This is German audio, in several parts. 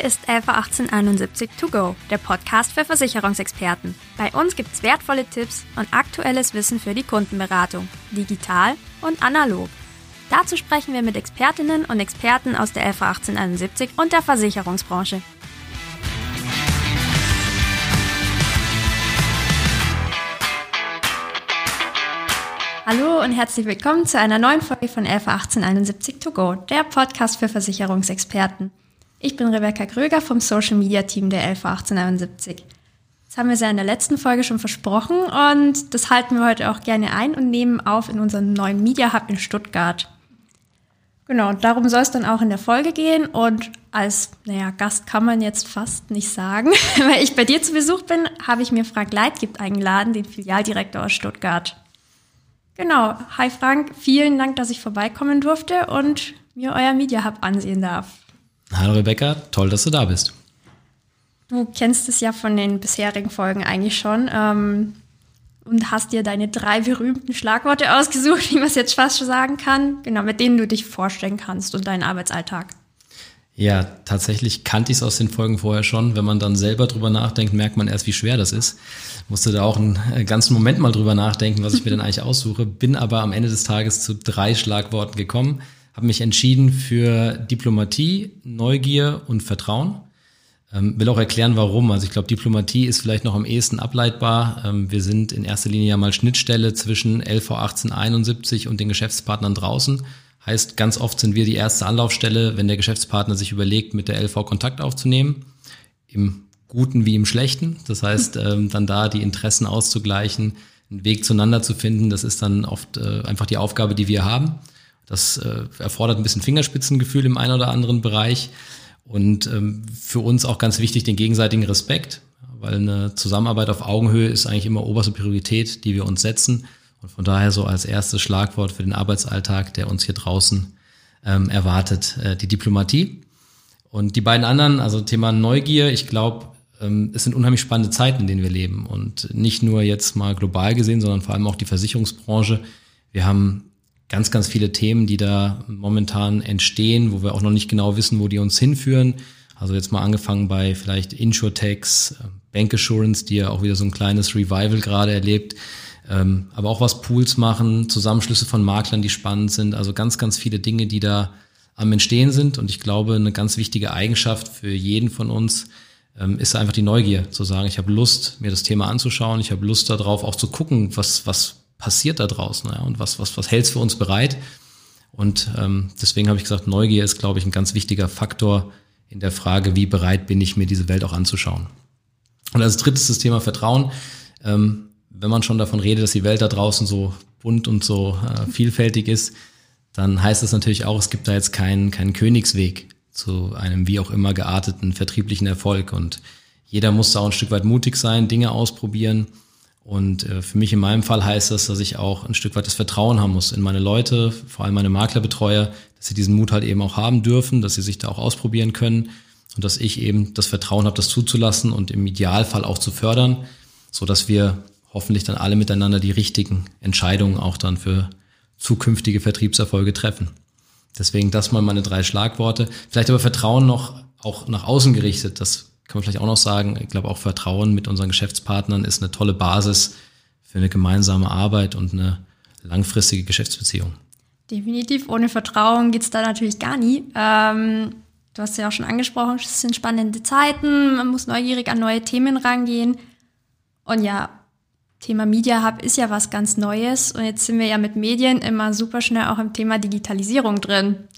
Hier ist LV 1871 To Go, der Podcast für Versicherungsexperten. Bei uns gibt es wertvolle Tipps und aktuelles Wissen für die Kundenberatung, digital und analog. Dazu sprechen wir mit Expertinnen und Experten aus der LV 1871 und der Versicherungsbranche. Hallo und herzlich willkommen zu einer neuen Folge von LV 1871 To Go, der Podcast für Versicherungsexperten. Ich bin Rebecca Kröger vom Social Media Team der LV 1871. Das haben wir ja in der letzten Folge schon versprochen und das halten wir heute auch gerne ein und nehmen auf in unserem neuen Media Hub in Stuttgart. Genau, darum soll es dann auch in der Folge gehen und als, naja, Gast kann man jetzt fast nicht sagen. Weil ich bei dir zu Besuch bin, habe ich mir Frank Leitgibt eingeladen, den Filialdirektor aus Stuttgart. Genau, hi Frank, vielen Dank, dass ich vorbeikommen durfte und mir euer Media Hub ansehen darf. Hallo Rebecca, toll, dass du da bist. Du kennst es ja von den bisherigen Folgen eigentlich schon ähm, und hast dir deine drei berühmten Schlagworte ausgesucht, wie man es jetzt fast schon sagen kann, genau, mit denen du dich vorstellen kannst und deinen Arbeitsalltag. Ja, tatsächlich kannte ich es aus den Folgen vorher schon. Wenn man dann selber drüber nachdenkt, merkt man erst, wie schwer das ist. Musste da auch einen äh, ganzen Moment mal drüber nachdenken, was ich mir denn eigentlich aussuche. Bin aber am Ende des Tages zu drei Schlagworten gekommen habe mich entschieden für Diplomatie, Neugier und Vertrauen. Ähm, will auch erklären, warum. Also ich glaube, Diplomatie ist vielleicht noch am ehesten ableitbar. Ähm, wir sind in erster Linie ja mal Schnittstelle zwischen LV 1871 und den Geschäftspartnern draußen. Heißt, ganz oft sind wir die erste Anlaufstelle, wenn der Geschäftspartner sich überlegt, mit der LV Kontakt aufzunehmen. Im Guten wie im Schlechten. Das heißt, ähm, dann da die Interessen auszugleichen, einen Weg zueinander zu finden, das ist dann oft äh, einfach die Aufgabe, die wir haben. Das äh, erfordert ein bisschen Fingerspitzengefühl im einen oder anderen Bereich und ähm, für uns auch ganz wichtig den gegenseitigen Respekt, weil eine Zusammenarbeit auf Augenhöhe ist eigentlich immer oberste Priorität, die wir uns setzen. Und von daher so als erstes Schlagwort für den Arbeitsalltag, der uns hier draußen ähm, erwartet, äh, die Diplomatie. Und die beiden anderen, also Thema Neugier, ich glaube, ähm, es sind unheimlich spannende Zeiten, in denen wir leben. Und nicht nur jetzt mal global gesehen, sondern vor allem auch die Versicherungsbranche. Wir haben ganz, ganz viele Themen, die da momentan entstehen, wo wir auch noch nicht genau wissen, wo die uns hinführen. Also jetzt mal angefangen bei vielleicht Insurtechs, äh, Bank Assurance, die ja auch wieder so ein kleines Revival gerade erlebt, ähm, aber auch was Pools machen, Zusammenschlüsse von Maklern, die spannend sind. Also ganz, ganz viele Dinge, die da am Entstehen sind. Und ich glaube, eine ganz wichtige Eigenschaft für jeden von uns ähm, ist einfach die Neugier, zu sagen, ich habe Lust, mir das Thema anzuschauen, ich habe Lust darauf, auch zu gucken, was, was passiert da draußen ja, und was, was, was hält für uns bereit. Und ähm, deswegen habe ich gesagt, Neugier ist, glaube ich, ein ganz wichtiger Faktor in der Frage, wie bereit bin ich, mir diese Welt auch anzuschauen. Und als drittes das Thema Vertrauen. Ähm, wenn man schon davon redet, dass die Welt da draußen so bunt und so äh, vielfältig ist, dann heißt das natürlich auch, es gibt da jetzt keinen, keinen Königsweg zu einem wie auch immer gearteten vertrieblichen Erfolg. Und jeder muss da auch ein Stück weit mutig sein, Dinge ausprobieren und äh, für mich in meinem Fall heißt das, dass ich auch ein Stück weit das Vertrauen haben muss in meine Leute, vor allem meine Maklerbetreuer, dass sie diesen Mut halt eben auch haben dürfen, dass sie sich da auch ausprobieren können und dass ich eben das Vertrauen habe, das zuzulassen und im Idealfall auch zu fördern, so dass wir hoffentlich dann alle miteinander die richtigen Entscheidungen auch dann für zukünftige Vertriebserfolge treffen. Deswegen das mal meine drei Schlagworte. Vielleicht aber Vertrauen noch auch nach außen gerichtet. Das kann man vielleicht auch noch sagen, ich glaube auch Vertrauen mit unseren Geschäftspartnern ist eine tolle Basis für eine gemeinsame Arbeit und eine langfristige Geschäftsbeziehung. Definitiv, ohne Vertrauen geht's da natürlich gar nie. Ähm, du hast ja auch schon angesprochen, es sind spannende Zeiten, man muss neugierig an neue Themen rangehen. Und ja, Thema Media Hub ist ja was ganz Neues und jetzt sind wir ja mit Medien immer super schnell auch im Thema Digitalisierung drin.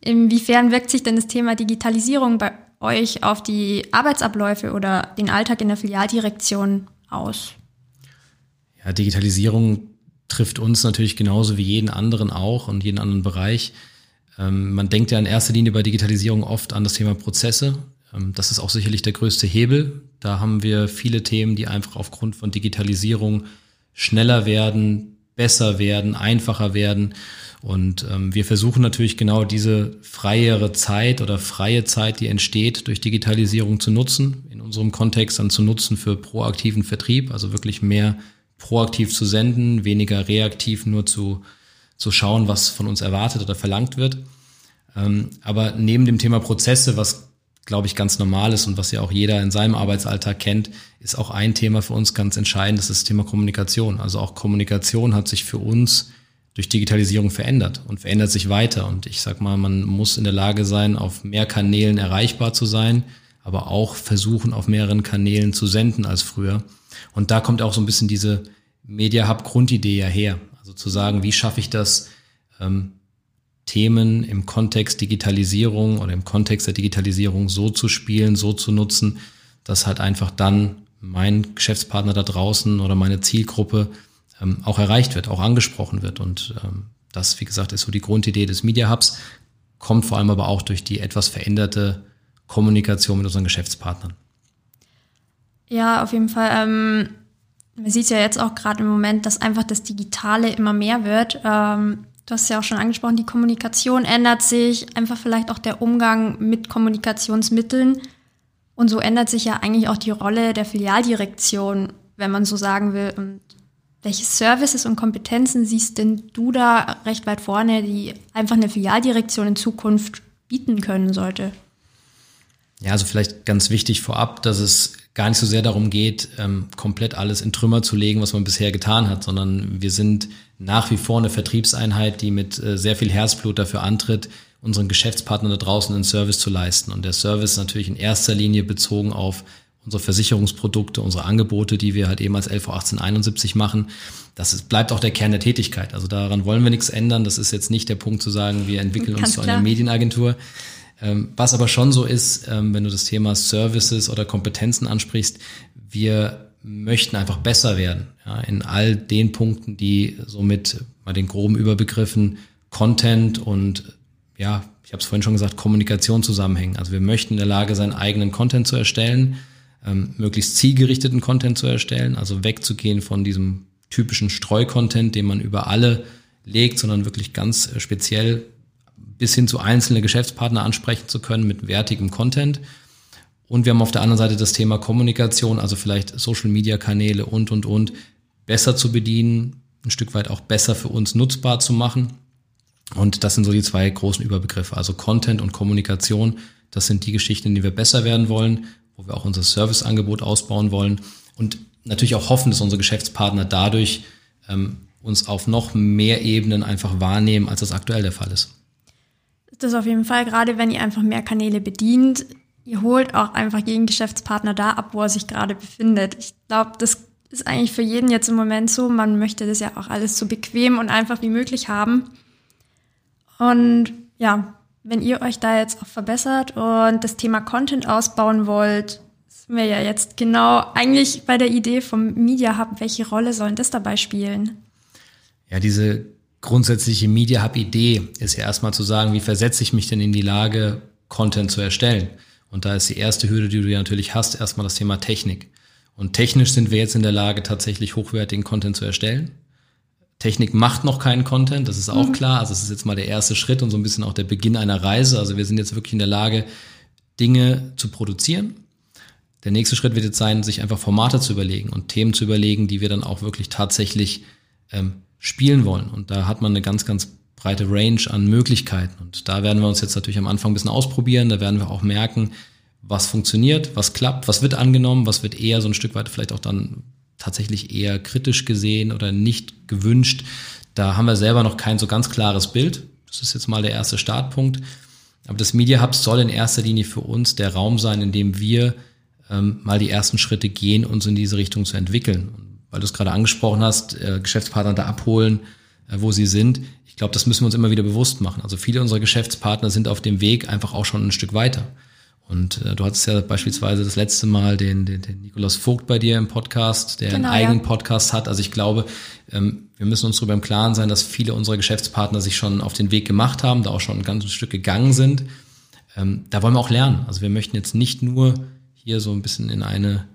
Inwiefern wirkt sich denn das Thema Digitalisierung bei euch auf die Arbeitsabläufe oder den Alltag in der Filialdirektion aus? Ja, Digitalisierung trifft uns natürlich genauso wie jeden anderen auch und jeden anderen Bereich. Ähm, man denkt ja in erster Linie bei Digitalisierung oft an das Thema Prozesse. Ähm, das ist auch sicherlich der größte Hebel. Da haben wir viele Themen, die einfach aufgrund von Digitalisierung schneller werden, besser werden, einfacher werden. Und ähm, wir versuchen natürlich genau diese freiere Zeit oder freie Zeit, die entsteht durch Digitalisierung zu nutzen, in unserem Kontext dann zu nutzen für proaktiven Vertrieb, also wirklich mehr proaktiv zu senden, weniger reaktiv nur zu, zu schauen, was von uns erwartet oder verlangt wird. Ähm, aber neben dem Thema Prozesse, was glaube ich, ganz normal ist und was ja auch jeder in seinem Arbeitsalltag kennt, ist auch ein Thema für uns ganz entscheidend, das ist das Thema Kommunikation. Also auch Kommunikation hat sich für uns durch Digitalisierung verändert und verändert sich weiter. Und ich sag mal, man muss in der Lage sein, auf mehr Kanälen erreichbar zu sein, aber auch versuchen, auf mehreren Kanälen zu senden als früher. Und da kommt auch so ein bisschen diese Media Hub Grundidee ja her. Also zu sagen, wie schaffe ich das, ähm, Themen im Kontext Digitalisierung oder im Kontext der Digitalisierung so zu spielen, so zu nutzen, dass halt einfach dann mein Geschäftspartner da draußen oder meine Zielgruppe ähm, auch erreicht wird, auch angesprochen wird. Und ähm, das, wie gesagt, ist so die Grundidee des Media Hubs, kommt vor allem aber auch durch die etwas veränderte Kommunikation mit unseren Geschäftspartnern. Ja, auf jeden Fall. Ähm, man sieht ja jetzt auch gerade im Moment, dass einfach das Digitale immer mehr wird. Ähm, du hast ja auch schon angesprochen, die Kommunikation ändert sich, einfach vielleicht auch der Umgang mit Kommunikationsmitteln. Und so ändert sich ja eigentlich auch die Rolle der Filialdirektion, wenn man so sagen will. Und welche Services und Kompetenzen siehst denn du da recht weit vorne, die einfach eine Filialdirektion in Zukunft bieten können sollte? Ja, also vielleicht ganz wichtig vorab, dass es gar nicht so sehr darum geht, ähm, komplett alles in Trümmer zu legen, was man bisher getan hat, sondern wir sind nach wie vor eine Vertriebseinheit, die mit äh, sehr viel Herzblut dafür antritt, unseren Geschäftspartnern da draußen einen Service zu leisten. Und der Service natürlich in erster Linie bezogen auf unsere Versicherungsprodukte, unsere Angebote, die wir halt eben als LV 1871 machen. Das ist, bleibt auch der Kern der Tätigkeit. Also daran wollen wir nichts ändern. Das ist jetzt nicht der Punkt zu sagen, wir entwickeln Ganz uns zu einer Medienagentur. Ähm, was aber schon so ist, ähm, wenn du das Thema Services oder Kompetenzen ansprichst, wir möchten einfach besser werden ja, in all den Punkten, die so mit mal den groben Überbegriffen Content und ja, ich habe es vorhin schon gesagt, Kommunikation zusammenhängen. Also wir möchten in der Lage sein, eigenen Content zu erstellen, ähm, möglichst zielgerichteten Content zu erstellen, also wegzugehen von diesem typischen Streucontent, den man über alle legt, sondern wirklich ganz speziell bis hin zu einzelne Geschäftspartner ansprechen zu können mit wertigem Content. Und wir haben auf der anderen Seite das Thema Kommunikation, also vielleicht Social-Media-Kanäle und, und, und besser zu bedienen, ein Stück weit auch besser für uns nutzbar zu machen. Und das sind so die zwei großen Überbegriffe, also Content und Kommunikation. Das sind die Geschichten, in die wir besser werden wollen, wo wir auch unser Serviceangebot ausbauen wollen und natürlich auch hoffen, dass unsere Geschäftspartner dadurch ähm, uns auf noch mehr Ebenen einfach wahrnehmen, als das aktuell der Fall ist das auf jeden Fall, gerade wenn ihr einfach mehr Kanäle bedient. Ihr holt auch einfach jeden Geschäftspartner da ab, wo er sich gerade befindet. Ich glaube, das ist eigentlich für jeden jetzt im Moment so. Man möchte das ja auch alles so bequem und einfach wie möglich haben. Und ja, wenn ihr euch da jetzt auch verbessert und das Thema Content ausbauen wollt, sind wir ja jetzt genau eigentlich bei der Idee vom Media Hub. Welche Rolle sollen das dabei spielen? Ja, diese grundsätzliche Media Hub Idee ist ja erstmal zu sagen, wie versetze ich mich denn in die Lage, Content zu erstellen? Und da ist die erste Hürde, die du ja natürlich hast, erstmal das Thema Technik. Und technisch sind wir jetzt in der Lage, tatsächlich hochwertigen Content zu erstellen. Technik macht noch keinen Content, das ist auch mhm. klar. Also es ist jetzt mal der erste Schritt und so ein bisschen auch der Beginn einer Reise. Also wir sind jetzt wirklich in der Lage, Dinge zu produzieren. Der nächste Schritt wird jetzt sein, sich einfach Formate zu überlegen und Themen zu überlegen, die wir dann auch wirklich tatsächlich ähm, spielen wollen. Und da hat man eine ganz, ganz breite Range an Möglichkeiten. Und da werden wir uns jetzt natürlich am Anfang ein bisschen ausprobieren. Da werden wir auch merken, was funktioniert, was klappt, was wird angenommen, was wird eher so ein Stück weit vielleicht auch dann tatsächlich eher kritisch gesehen oder nicht gewünscht. Da haben wir selber noch kein so ganz klares Bild. Das ist jetzt mal der erste Startpunkt. Aber das Media Hub soll in erster Linie für uns der Raum sein, in dem wir ähm, mal die ersten Schritte gehen, uns in diese Richtung zu entwickeln weil du es gerade angesprochen hast, äh, Geschäftspartner da abholen, äh, wo sie sind. Ich glaube, das müssen wir uns immer wieder bewusst machen. Also viele unserer Geschäftspartner sind auf dem Weg einfach auch schon ein Stück weiter. Und äh, du hattest ja beispielsweise das letzte Mal den, den, den Nikolaus Vogt bei dir im Podcast, der genau, einen eigenen ja. Podcast hat. Also ich glaube, ähm, wir müssen uns darüber im Klaren sein, dass viele unserer Geschäftspartner sich schon auf den Weg gemacht haben, da auch schon ein ganzes Stück gegangen sind. Ähm, da wollen wir auch lernen. Also wir möchten jetzt nicht nur hier so ein bisschen in eine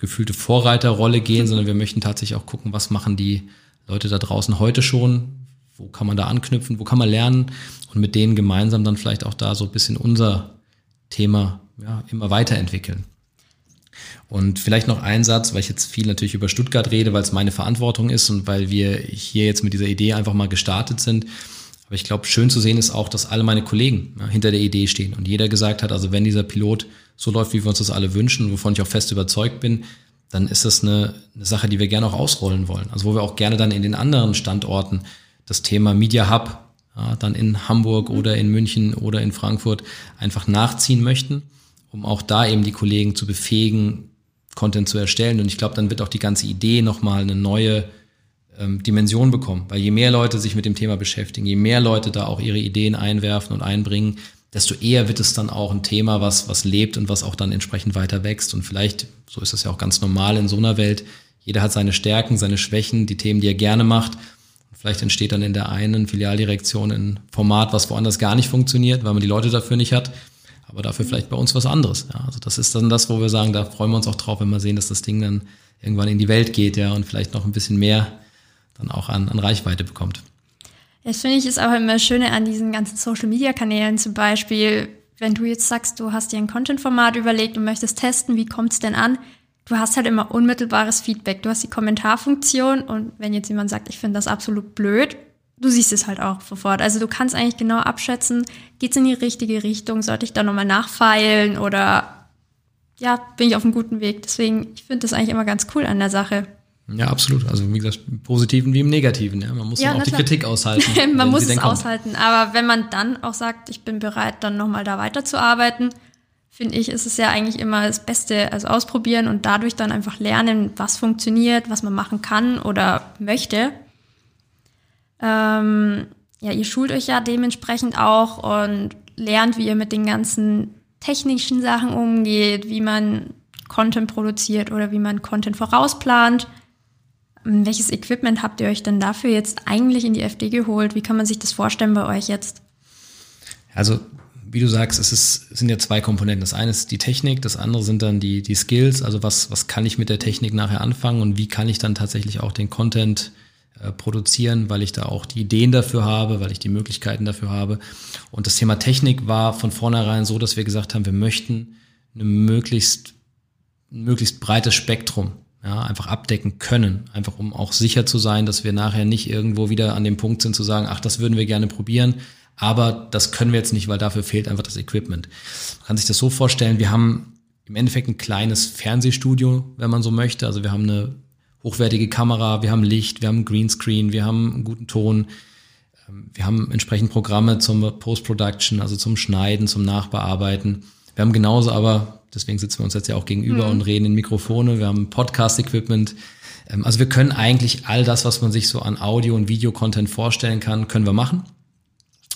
gefühlte Vorreiterrolle gehen, sondern wir möchten tatsächlich auch gucken, was machen die Leute da draußen heute schon, wo kann man da anknüpfen, wo kann man lernen und mit denen gemeinsam dann vielleicht auch da so ein bisschen unser Thema ja, immer weiterentwickeln. Und vielleicht noch ein Satz, weil ich jetzt viel natürlich über Stuttgart rede, weil es meine Verantwortung ist und weil wir hier jetzt mit dieser Idee einfach mal gestartet sind. Aber ich glaube, schön zu sehen ist auch, dass alle meine Kollegen ja, hinter der Idee stehen und jeder gesagt hat, also wenn dieser Pilot so läuft, wie wir uns das alle wünschen, wovon ich auch fest überzeugt bin, dann ist das eine, eine Sache, die wir gerne auch ausrollen wollen. Also wo wir auch gerne dann in den anderen Standorten das Thema Media Hub ja, dann in Hamburg oder in München oder in Frankfurt einfach nachziehen möchten, um auch da eben die Kollegen zu befähigen, Content zu erstellen. Und ich glaube, dann wird auch die ganze Idee nochmal eine neue ähm, Dimension bekommen. Weil je mehr Leute sich mit dem Thema beschäftigen, je mehr Leute da auch ihre Ideen einwerfen und einbringen, desto eher wird es dann auch ein Thema, was, was lebt und was auch dann entsprechend weiter wächst. Und vielleicht, so ist das ja auch ganz normal in so einer Welt, jeder hat seine Stärken, seine Schwächen, die Themen, die er gerne macht. Vielleicht entsteht dann in der einen Filialdirektion ein Format, was woanders gar nicht funktioniert, weil man die Leute dafür nicht hat. Aber dafür vielleicht bei uns was anderes. Ja, also das ist dann das, wo wir sagen, da freuen wir uns auch drauf, wenn wir sehen, dass das Ding dann irgendwann in die Welt geht, ja, und vielleicht noch ein bisschen mehr dann auch an, an Reichweite bekommt. Das finde ich ist auch immer das Schöne an diesen ganzen Social Media Kanälen zum Beispiel. Wenn du jetzt sagst, du hast dir ein Content-Format überlegt und möchtest testen, wie kommt es denn an? Du hast halt immer unmittelbares Feedback. Du hast die Kommentarfunktion und wenn jetzt jemand sagt, ich finde das absolut blöd, du siehst es halt auch sofort. Also du kannst eigentlich genau abschätzen, geht es in die richtige Richtung, sollte ich da nochmal nachfeilen oder ja, bin ich auf einem guten Weg. Deswegen, ich finde das eigentlich immer ganz cool an der Sache. Ja, absolut. Also wie gesagt, im Positiven wie im Negativen. Ja. Man muss ja, auch die Kritik aushalten. man muss es aushalten. Aber wenn man dann auch sagt, ich bin bereit, dann nochmal da weiterzuarbeiten, finde ich, ist es ja eigentlich immer das Beste, also ausprobieren und dadurch dann einfach lernen, was funktioniert, was man machen kann oder möchte. Ähm, ja, ihr schult euch ja dementsprechend auch und lernt, wie ihr mit den ganzen technischen Sachen umgeht, wie man Content produziert oder wie man Content vorausplant. Welches Equipment habt ihr euch denn dafür jetzt eigentlich in die FD geholt? Wie kann man sich das vorstellen bei euch jetzt? Also, wie du sagst, es, ist, es sind ja zwei Komponenten. Das eine ist die Technik, das andere sind dann die, die Skills. Also was, was kann ich mit der Technik nachher anfangen und wie kann ich dann tatsächlich auch den Content äh, produzieren, weil ich da auch die Ideen dafür habe, weil ich die Möglichkeiten dafür habe. Und das Thema Technik war von vornherein so, dass wir gesagt haben, wir möchten eine möglichst, ein möglichst breites Spektrum ja, einfach abdecken können, einfach um auch sicher zu sein, dass wir nachher nicht irgendwo wieder an dem Punkt sind zu sagen, ach, das würden wir gerne probieren, aber das können wir jetzt nicht, weil dafür fehlt einfach das Equipment. Man kann sich das so vorstellen, wir haben im Endeffekt ein kleines Fernsehstudio, wenn man so möchte. Also wir haben eine hochwertige Kamera, wir haben Licht, wir haben Greenscreen, wir haben einen guten Ton, ähm, wir haben entsprechend Programme zum Post-Production, also zum Schneiden, zum Nachbearbeiten. Wir haben genauso aber Deswegen sitzen wir uns jetzt ja auch gegenüber mhm. und reden in Mikrofone. Wir haben Podcast-Equipment. Ähm, also wir können eigentlich all das, was man sich so an Audio- und Videocontent vorstellen kann, können wir machen.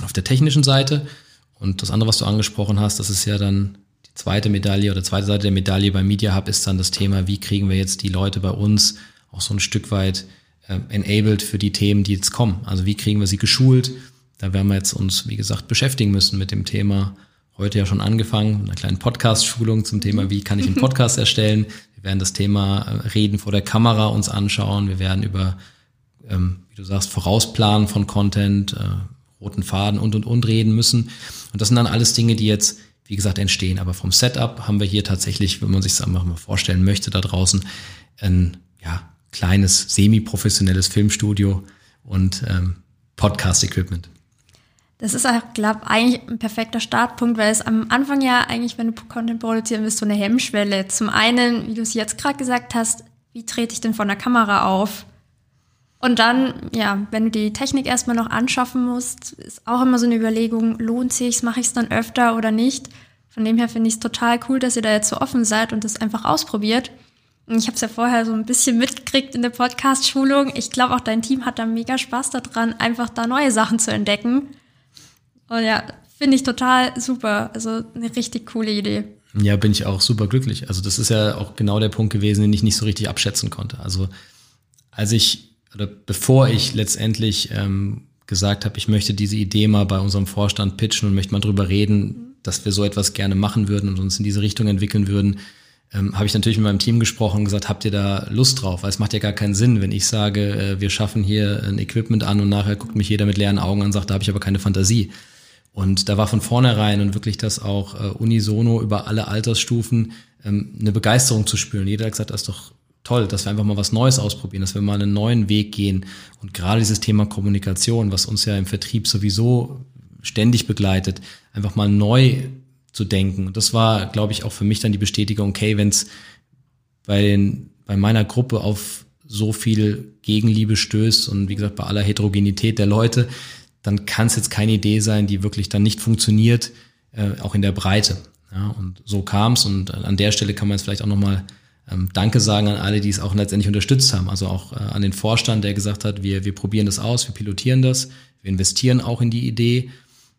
Auf der technischen Seite. Und das andere, was du angesprochen hast, das ist ja dann die zweite Medaille oder zweite Seite der Medaille beim Media Hub ist dann das Thema, wie kriegen wir jetzt die Leute bei uns auch so ein Stück weit äh, enabled für die Themen, die jetzt kommen. Also wie kriegen wir sie geschult? Da werden wir jetzt uns, wie gesagt, beschäftigen müssen mit dem Thema heute ja schon angefangen, mit einer kleinen Podcast-Schulung zum Thema, wie kann ich einen Podcast erstellen. Wir werden das Thema äh, Reden vor der Kamera uns anschauen. Wir werden über, ähm, wie du sagst, Vorausplanen von Content, äh, roten Faden und und und reden müssen. Und das sind dann alles Dinge, die jetzt, wie gesagt, entstehen. Aber vom Setup haben wir hier tatsächlich, wenn man sich das einfach mal vorstellen möchte, da draußen ein ja, kleines, semi-professionelles Filmstudio und ähm, Podcast-Equipment. Das ist auch, glaube eigentlich ein perfekter Startpunkt, weil es am Anfang ja eigentlich, wenn du Content produzieren willst, so eine Hemmschwelle. Zum einen, wie du es jetzt gerade gesagt hast, wie trete ich denn von der Kamera auf? Und dann, ja, wenn du die Technik erstmal noch anschaffen musst, ist auch immer so eine Überlegung, lohnt sich's, mache ich es dann öfter oder nicht? Von dem her finde ich es total cool, dass ihr da jetzt so offen seid und das einfach ausprobiert. Und ich habe es ja vorher so ein bisschen mitgekriegt in der Podcast-Schulung. Ich glaube auch dein Team hat da mega Spaß daran, einfach da neue Sachen zu entdecken. Und ja, finde ich total super. Also eine richtig coole Idee. Ja, bin ich auch super glücklich. Also das ist ja auch genau der Punkt gewesen, den ich nicht so richtig abschätzen konnte. Also als ich oder bevor ich letztendlich ähm, gesagt habe, ich möchte diese Idee mal bei unserem Vorstand pitchen und möchte mal drüber reden, dass wir so etwas gerne machen würden und uns in diese Richtung entwickeln würden, ähm, habe ich natürlich mit meinem Team gesprochen und gesagt, habt ihr da Lust drauf? Weil es macht ja gar keinen Sinn, wenn ich sage, äh, wir schaffen hier ein Equipment an und nachher guckt mich jeder mit leeren Augen an und sagt, da habe ich aber keine Fantasie. Und da war von vornherein und wirklich das auch äh, unisono über alle Altersstufen ähm, eine Begeisterung zu spüren. Jeder hat gesagt, das ist doch toll, dass wir einfach mal was Neues ausprobieren, dass wir mal einen neuen Weg gehen. Und gerade dieses Thema Kommunikation, was uns ja im Vertrieb sowieso ständig begleitet, einfach mal neu zu denken. Und das war, glaube ich, auch für mich dann die Bestätigung, okay, wenn es bei, den, bei meiner Gruppe auf so viel Gegenliebe stößt und wie gesagt, bei aller Heterogenität der Leute, dann kann es jetzt keine Idee sein, die wirklich dann nicht funktioniert, äh, auch in der Breite. Ja, und so kam es und an der Stelle kann man jetzt vielleicht auch nochmal ähm, Danke sagen an alle, die es auch letztendlich unterstützt haben. Also auch äh, an den Vorstand, der gesagt hat, wir, wir probieren das aus, wir pilotieren das, wir investieren auch in die Idee.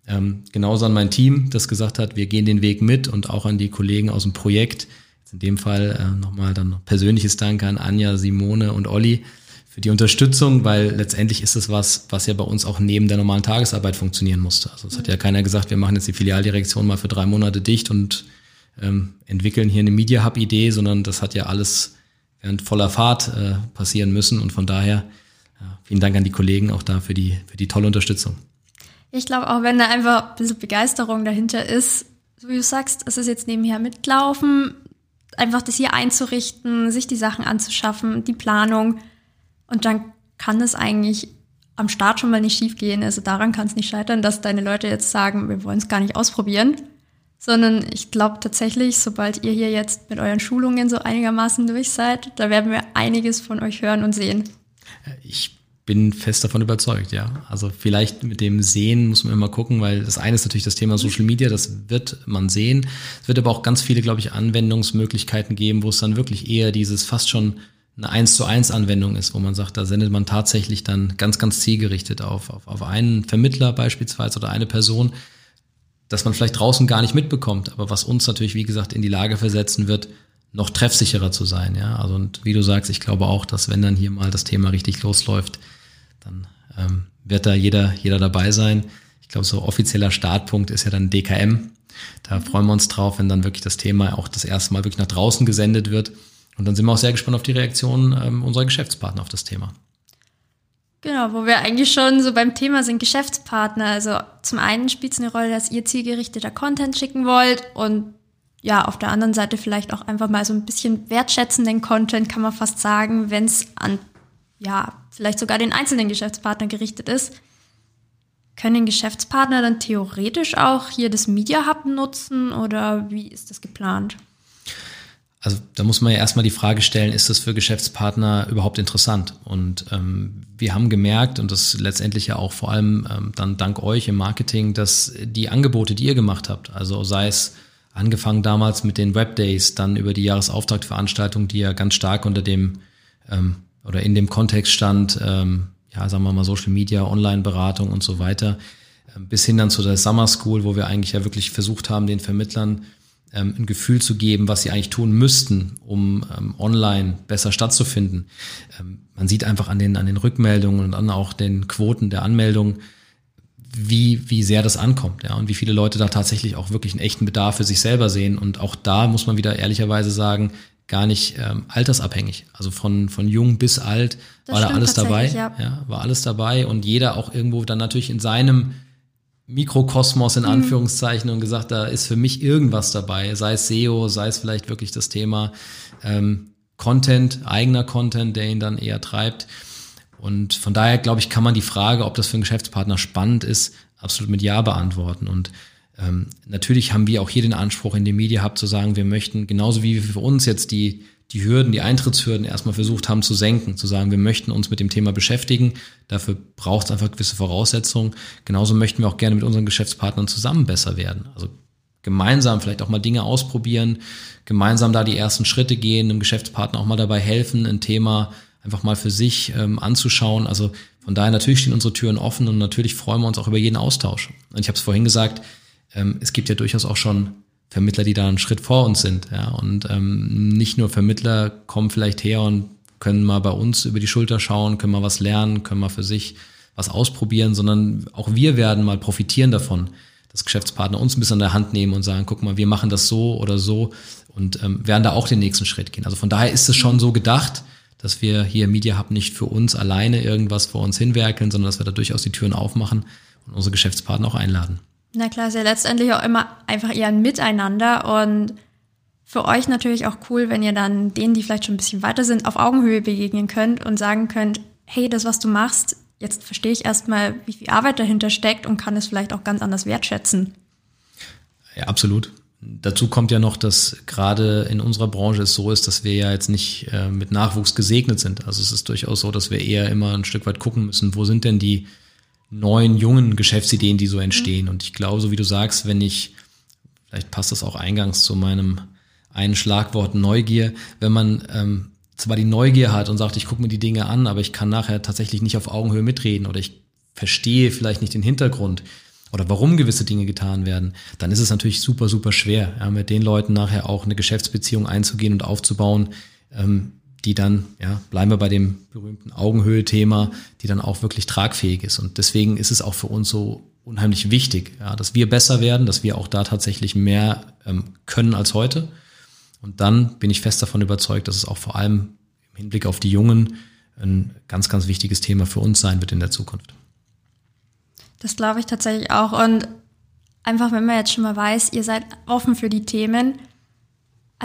Ähm, genauso an mein Team, das gesagt hat, wir gehen den Weg mit und auch an die Kollegen aus dem Projekt. Jetzt in dem Fall äh, nochmal dann persönliches Danke an Anja, Simone und Olli für die Unterstützung, weil letztendlich ist es was, was ja bei uns auch neben der normalen Tagesarbeit funktionieren musste. Also es hat ja keiner gesagt, wir machen jetzt die Filialdirektion mal für drei Monate dicht und ähm, entwickeln hier eine Media Hub Idee, sondern das hat ja alles während voller Fahrt äh, passieren müssen und von daher ja, vielen Dank an die Kollegen auch da für die, für die tolle Unterstützung. Ich glaube auch, wenn da einfach ein bisschen Begeisterung dahinter ist, so wie du sagst, es ist jetzt nebenher mitlaufen, einfach das hier einzurichten, sich die Sachen anzuschaffen, die Planung und dann kann es eigentlich am Start schon mal nicht schief gehen. Also daran kann es nicht scheitern, dass deine Leute jetzt sagen, wir wollen es gar nicht ausprobieren. Sondern ich glaube tatsächlich, sobald ihr hier jetzt mit euren Schulungen so einigermaßen durch seid, da werden wir einiges von euch hören und sehen. Ich bin fest davon überzeugt, ja. Also vielleicht mit dem Sehen muss man immer gucken, weil das eine ist natürlich das Thema Social Media, das wird man sehen. Es wird aber auch ganz viele, glaube ich, Anwendungsmöglichkeiten geben, wo es dann wirklich eher dieses fast schon eine 1 zu 1 Anwendung ist, wo man sagt, da sendet man tatsächlich dann ganz, ganz zielgerichtet auf, auf, auf einen Vermittler beispielsweise oder eine Person, dass man vielleicht draußen gar nicht mitbekommt, aber was uns natürlich, wie gesagt, in die Lage versetzen wird, noch treffsicherer zu sein. Ja, also und wie du sagst, ich glaube auch, dass wenn dann hier mal das Thema richtig losläuft, dann ähm, wird da jeder, jeder dabei sein. Ich glaube, so offizieller Startpunkt ist ja dann DKM. Da freuen wir uns drauf, wenn dann wirklich das Thema auch das erste Mal wirklich nach draußen gesendet wird. Und dann sind wir auch sehr gespannt auf die Reaktion ähm, unserer Geschäftspartner auf das Thema. Genau, wo wir eigentlich schon so beim Thema sind Geschäftspartner. Also zum einen spielt es eine Rolle, dass ihr zielgerichteter Content schicken wollt und ja, auf der anderen Seite vielleicht auch einfach mal so ein bisschen wertschätzenden Content, kann man fast sagen, wenn es an, ja, vielleicht sogar den einzelnen Geschäftspartner gerichtet ist. Können Geschäftspartner dann theoretisch auch hier das Media Hub nutzen oder wie ist das geplant? Also da muss man ja erstmal die Frage stellen, ist das für Geschäftspartner überhaupt interessant? Und ähm, wir haben gemerkt, und das letztendlich ja auch vor allem ähm, dann dank euch im Marketing, dass die Angebote, die ihr gemacht habt, also sei es angefangen damals mit den Webdays, dann über die Jahresauftaktveranstaltung, die ja ganz stark unter dem ähm, oder in dem Kontext stand, ähm, ja, sagen wir mal Social Media, Online-Beratung und so weiter, äh, bis hin dann zu der Summer School, wo wir eigentlich ja wirklich versucht haben, den Vermittlern ähm, ein Gefühl zu geben, was sie eigentlich tun müssten, um ähm, online besser stattzufinden. Ähm, man sieht einfach an den, an den Rückmeldungen und an auch den Quoten der Anmeldungen, wie, wie sehr das ankommt, ja, und wie viele Leute da tatsächlich auch wirklich einen echten Bedarf für sich selber sehen. Und auch da muss man wieder ehrlicherweise sagen, gar nicht ähm, altersabhängig. Also von, von jung bis alt das war da alles dabei. Ja. ja. war alles dabei und jeder auch irgendwo dann natürlich in seinem Mikrokosmos in mhm. Anführungszeichen und gesagt, da ist für mich irgendwas dabei, sei es SEO, sei es vielleicht wirklich das Thema ähm, Content, eigener Content, der ihn dann eher treibt. Und von daher, glaube ich, kann man die Frage, ob das für einen Geschäftspartner spannend ist, absolut mit Ja beantworten. Und ähm, natürlich haben wir auch hier den Anspruch in dem Media Hub zu sagen, wir möchten genauso wie wir für uns jetzt die die Hürden, die Eintrittshürden erstmal versucht haben zu senken, zu sagen, wir möchten uns mit dem Thema beschäftigen. Dafür braucht es einfach gewisse Voraussetzungen. Genauso möchten wir auch gerne mit unseren Geschäftspartnern zusammen besser werden. Also gemeinsam vielleicht auch mal Dinge ausprobieren, gemeinsam da die ersten Schritte gehen, einem Geschäftspartner auch mal dabei helfen, ein Thema einfach mal für sich ähm, anzuschauen. Also von daher natürlich stehen unsere Türen offen und natürlich freuen wir uns auch über jeden Austausch. Und ich habe es vorhin gesagt, ähm, es gibt ja durchaus auch schon Vermittler, die da einen Schritt vor uns sind. Ja? Und ähm, nicht nur Vermittler kommen vielleicht her und können mal bei uns über die Schulter schauen, können mal was lernen, können mal für sich was ausprobieren, sondern auch wir werden mal profitieren davon, dass Geschäftspartner uns ein bisschen an der Hand nehmen und sagen, guck mal, wir machen das so oder so und ähm, werden da auch den nächsten Schritt gehen. Also von daher ist es schon so gedacht, dass wir hier Media Hub nicht für uns alleine irgendwas vor uns hinwerkeln, sondern dass wir da durchaus die Türen aufmachen und unsere Geschäftspartner auch einladen. Na klar, ist ja letztendlich auch immer einfach eher ein Miteinander und für euch natürlich auch cool, wenn ihr dann denen, die vielleicht schon ein bisschen weiter sind, auf Augenhöhe begegnen könnt und sagen könnt, hey, das, was du machst, jetzt verstehe ich erstmal, wie viel Arbeit dahinter steckt und kann es vielleicht auch ganz anders wertschätzen. Ja, absolut. Dazu kommt ja noch, dass gerade in unserer Branche es so ist, dass wir ja jetzt nicht äh, mit Nachwuchs gesegnet sind. Also es ist durchaus so, dass wir eher immer ein Stück weit gucken müssen, wo sind denn die neuen, jungen Geschäftsideen, die so entstehen. Und ich glaube, so wie du sagst, wenn ich, vielleicht passt das auch eingangs zu meinem einen Schlagwort Neugier, wenn man ähm, zwar die Neugier hat und sagt, ich gucke mir die Dinge an, aber ich kann nachher tatsächlich nicht auf Augenhöhe mitreden oder ich verstehe vielleicht nicht den Hintergrund oder warum gewisse Dinge getan werden, dann ist es natürlich super, super schwer, ja, mit den Leuten nachher auch eine Geschäftsbeziehung einzugehen und aufzubauen, ähm, die dann, ja, bleiben wir bei dem berühmten Augenhöhe-Thema, die dann auch wirklich tragfähig ist. Und deswegen ist es auch für uns so unheimlich wichtig, ja, dass wir besser werden, dass wir auch da tatsächlich mehr ähm, können als heute. Und dann bin ich fest davon überzeugt, dass es auch vor allem im Hinblick auf die Jungen ein ganz, ganz wichtiges Thema für uns sein wird in der Zukunft. Das glaube ich tatsächlich auch. Und einfach, wenn man jetzt schon mal weiß, ihr seid offen für die Themen,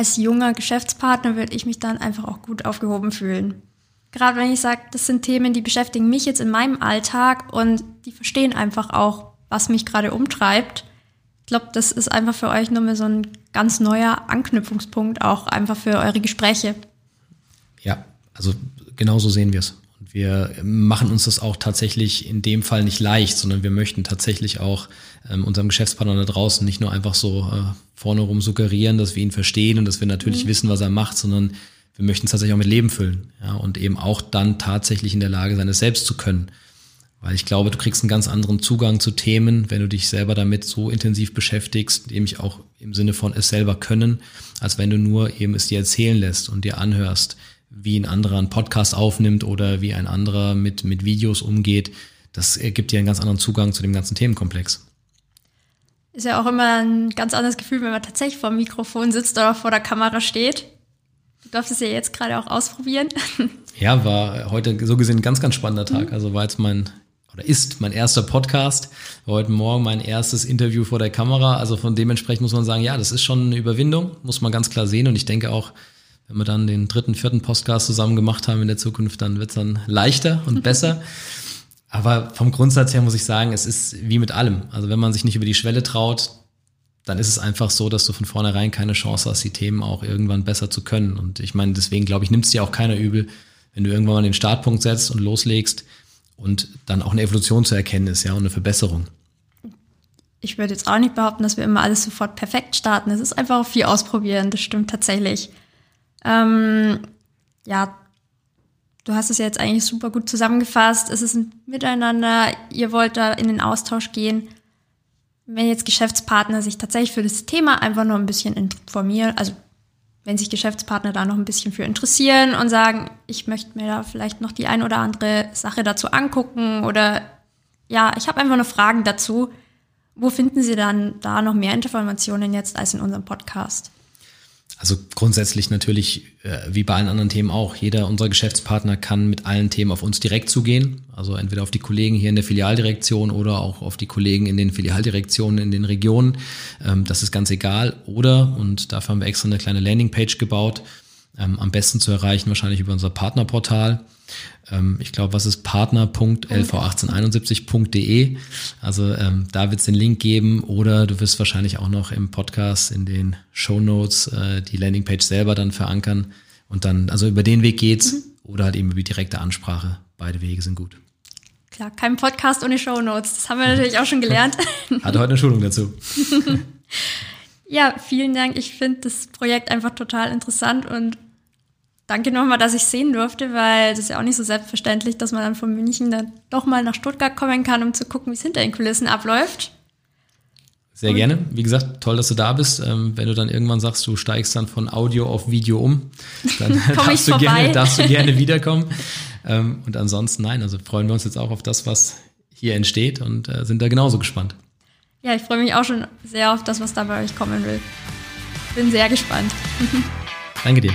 als junger Geschäftspartner würde ich mich dann einfach auch gut aufgehoben fühlen. Gerade wenn ich sage, das sind Themen, die beschäftigen mich jetzt in meinem Alltag und die verstehen einfach auch, was mich gerade umtreibt. Ich glaube, das ist einfach für euch nur mal so ein ganz neuer Anknüpfungspunkt, auch einfach für eure Gespräche. Ja, also genauso sehen wir es. Wir machen uns das auch tatsächlich in dem Fall nicht leicht, sondern wir möchten tatsächlich auch ähm, unserem Geschäftspartner da draußen nicht nur einfach so äh, vorne rum suggerieren, dass wir ihn verstehen und dass wir natürlich mhm. wissen, was er macht, sondern wir möchten es tatsächlich auch mit Leben füllen. Ja, und eben auch dann tatsächlich in der Lage sein, es selbst zu können. Weil ich glaube, du kriegst einen ganz anderen Zugang zu Themen, wenn du dich selber damit so intensiv beschäftigst, nämlich auch im Sinne von es selber können, als wenn du nur eben es dir erzählen lässt und dir anhörst, wie ein anderer einen Podcast aufnimmt oder wie ein anderer mit, mit Videos umgeht. Das gibt dir einen ganz anderen Zugang zu dem ganzen Themenkomplex. Ist ja auch immer ein ganz anderes Gefühl, wenn man tatsächlich vor dem Mikrofon sitzt oder vor der Kamera steht. Du darfst es ja jetzt gerade auch ausprobieren. Ja, war heute so gesehen ein ganz, ganz spannender Tag. Mhm. Also war jetzt mein, oder ist mein erster Podcast. War heute Morgen mein erstes Interview vor der Kamera. Also von dementsprechend muss man sagen, ja, das ist schon eine Überwindung, muss man ganz klar sehen. Und ich denke auch, wenn wir dann den dritten, vierten Podcast zusammen gemacht haben in der Zukunft, dann wird es dann leichter und besser. Aber vom Grundsatz her muss ich sagen, es ist wie mit allem. Also wenn man sich nicht über die Schwelle traut, dann ist es einfach so, dass du von vornherein keine Chance hast, die Themen auch irgendwann besser zu können. Und ich meine, deswegen glaube ich, nimmt es dir auch keiner übel, wenn du irgendwann mal den Startpunkt setzt und loslegst und dann auch eine Evolution zu erkennen ist, ja, und eine Verbesserung. Ich würde jetzt auch nicht behaupten, dass wir immer alles sofort perfekt starten. Es ist einfach viel ausprobieren, das stimmt tatsächlich. Ähm, ja, du hast es jetzt eigentlich super gut zusammengefasst. Es ist ein Miteinander. Ihr wollt da in den Austausch gehen. Wenn jetzt Geschäftspartner sich tatsächlich für das Thema einfach nur ein bisschen informieren, also wenn sich Geschäftspartner da noch ein bisschen für interessieren und sagen, ich möchte mir da vielleicht noch die ein oder andere Sache dazu angucken oder ja, ich habe einfach noch Fragen dazu. Wo finden Sie dann da noch mehr Informationen jetzt als in unserem Podcast? Also grundsätzlich natürlich, äh, wie bei allen anderen Themen auch, jeder unserer Geschäftspartner kann mit allen Themen auf uns direkt zugehen. Also entweder auf die Kollegen hier in der Filialdirektion oder auch auf die Kollegen in den Filialdirektionen in den Regionen. Ähm, das ist ganz egal. Oder, und dafür haben wir extra eine kleine Landingpage gebaut, ähm, am besten zu erreichen wahrscheinlich über unser Partnerportal. Ähm, ich glaube, was ist partner.lv1871.de. Also ähm, da wird es den Link geben oder du wirst wahrscheinlich auch noch im Podcast in den Show Notes äh, die Landingpage selber dann verankern. Und dann, also über den Weg geht's mhm. oder halt eben über direkte Ansprache. Beide Wege sind gut. Klar, kein Podcast ohne Show Notes. Das haben wir natürlich auch schon gelernt. Hatte heute eine Schulung dazu. ja, vielen Dank. Ich finde das Projekt einfach total interessant und danke nochmal, dass ich sehen durfte, weil das ist ja auch nicht so selbstverständlich, dass man dann von München dann doch mal nach Stuttgart kommen kann, um zu gucken, wie es hinter den Kulissen abläuft. Sehr gerne. Wie gesagt, toll, dass du da bist. Ähm, wenn du dann irgendwann sagst, du steigst dann von Audio auf Video um, dann darfst, du gerne, darfst du gerne wiederkommen. Ähm, und ansonsten nein, also freuen wir uns jetzt auch auf das, was hier entsteht und äh, sind da genauso gespannt. Ja, ich freue mich auch schon sehr auf das, was da bei euch kommen will. Bin sehr gespannt. Danke dir.